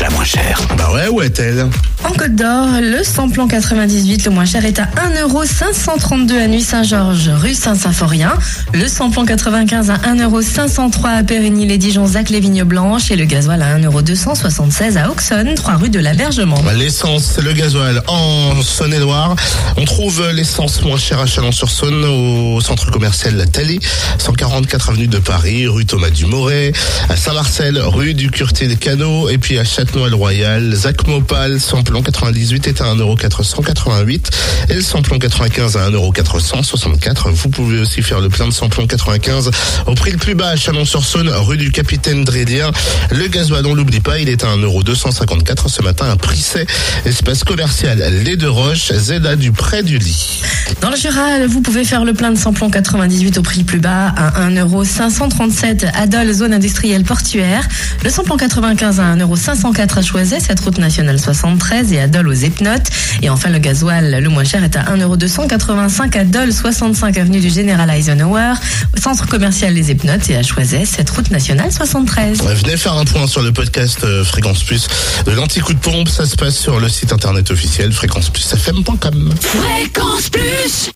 La moins chère Bah ouais, où est-elle En Côte d'Or, le samplon 98 le moins cher est à 1,532€ à Nuit Saint-Georges, rue Saint-Symphorien. Le samplon 95 à 1,503€ à Périgny-les-Dijon, Zac les Vignes Blanches et le gasoil à 1,276€ à Auxonne, 3 rue de l'Abergement. Bah, L'essence, le gasoil en Saône-et-Loire. On trouve l'essence moins chère à Chalon-sur-Saône au centre commercial La Tallée, 144 avenue de Paris, rue Thomas Dumoret, à Saint-Marcel, rue du Curté des Canaux, et puis à Châtenois-le-Royal, Zac Mopal, samplon 98 est à 1,488€ et le samplon 95 à 1,464€. Vous pouvez aussi faire le plein de samplon 95 au prix le plus bas à Chalon-sur-Saône, rue du Capitaine Drédien. Le gasoil, on l'oublie pas, il est à 1,254€ ce matin à Prisset, espace commercial Les Deux Roches, Zeda du Près du Lit. Dans le Jura, vous pouvez faire le plein de samplon 98 au prix plus bas à 1,537€ à Dole, zone industrielle portuaire. Le samplon 95 à 1,504€ à Choiset, cette route nationale 73 et à Dole aux Epnotes. Et enfin, le gasoil le moins cher est à 1,285€ à Dole, 65 avenue du Général Eisenhower, au centre commercial Les Epnotes et à Choiset, cette route nationale 73. Venez faire un point sur le podcast euh, Fréquence Plus de l'anti-coup de pompe. Ça se passe sur le site internet officiel fréquenceplusfm.com. Fréquence Plus